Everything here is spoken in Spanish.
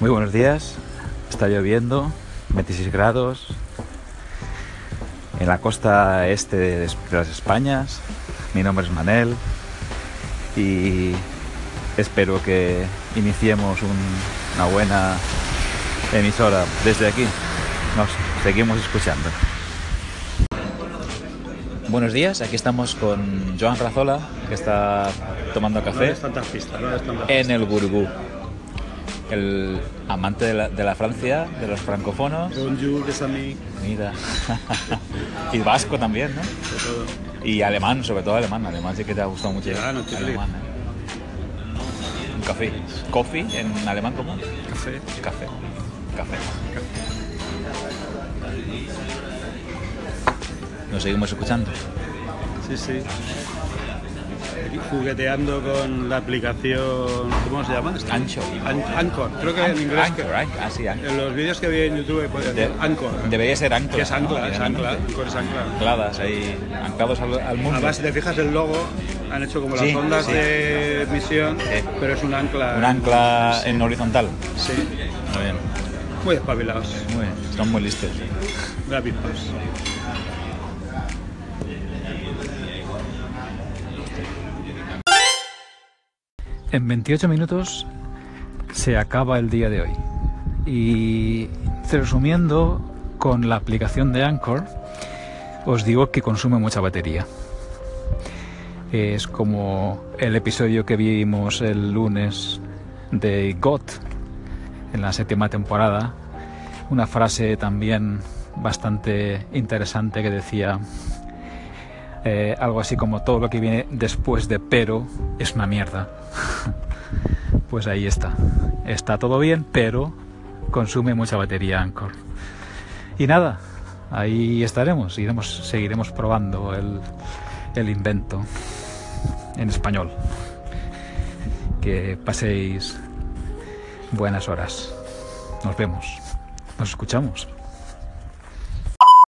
Muy buenos días. Está lloviendo, 26 grados. En la costa este de las Españas. Mi nombre es Manel. Y espero que iniciemos un- una buena emisora desde aquí. Nos seguimos escuchando. Buenos días, aquí estamos con Joan Razola, que está tomando No café es no es en el Gurgú. El amante de la, de la Francia, de los francófonos. Bonjour, les amis, Mira. y vasco también, ¿no? de todo. Y alemán, sobre todo alemán. Alemán sí que te ha gustado mucho. Ya, no alemán, ¿eh? Un café. ¿Coffee en alemán cómo? Café. Café. Café. Nos seguimos escuchando. Sí, sí. Jugueteando con la aplicación, ¿cómo se llama? Ancho. An- Anchor, creo que en inglés. Anchor, Anchor. Ah, sí, Anchor. En los vídeos que vi en YouTube podía De- Anchor. Debería ser ancla. Que es ancla, ¿no? es ancla. Realmente. Anchor es ancla. Ancladas ahí, anclados al, al mundo. Además, si te fijas el logo, han hecho como las Sí, ondas sí. de emisión, Sí. pero es un ancla. Un ancla en horizontal. Sí, Muy bien. muy espabilados. Muy bien. Son muy listos. Rápidos. En 28 minutos se acaba el día de hoy. Y resumiendo, con la aplicación de Anchor, os digo que consume mucha batería. Es como el episodio que vimos el lunes de GOT en la séptima temporada. Una frase también bastante interesante que decía eh, algo así como todo lo que viene después de pero es una mierda. pues ahí está. Está todo bien, pero consume mucha batería Anchor. Y nada, ahí estaremos, iremos, seguiremos probando el, el invento en español. Que paséis buenas horas. Nos vemos. Nos escuchamos.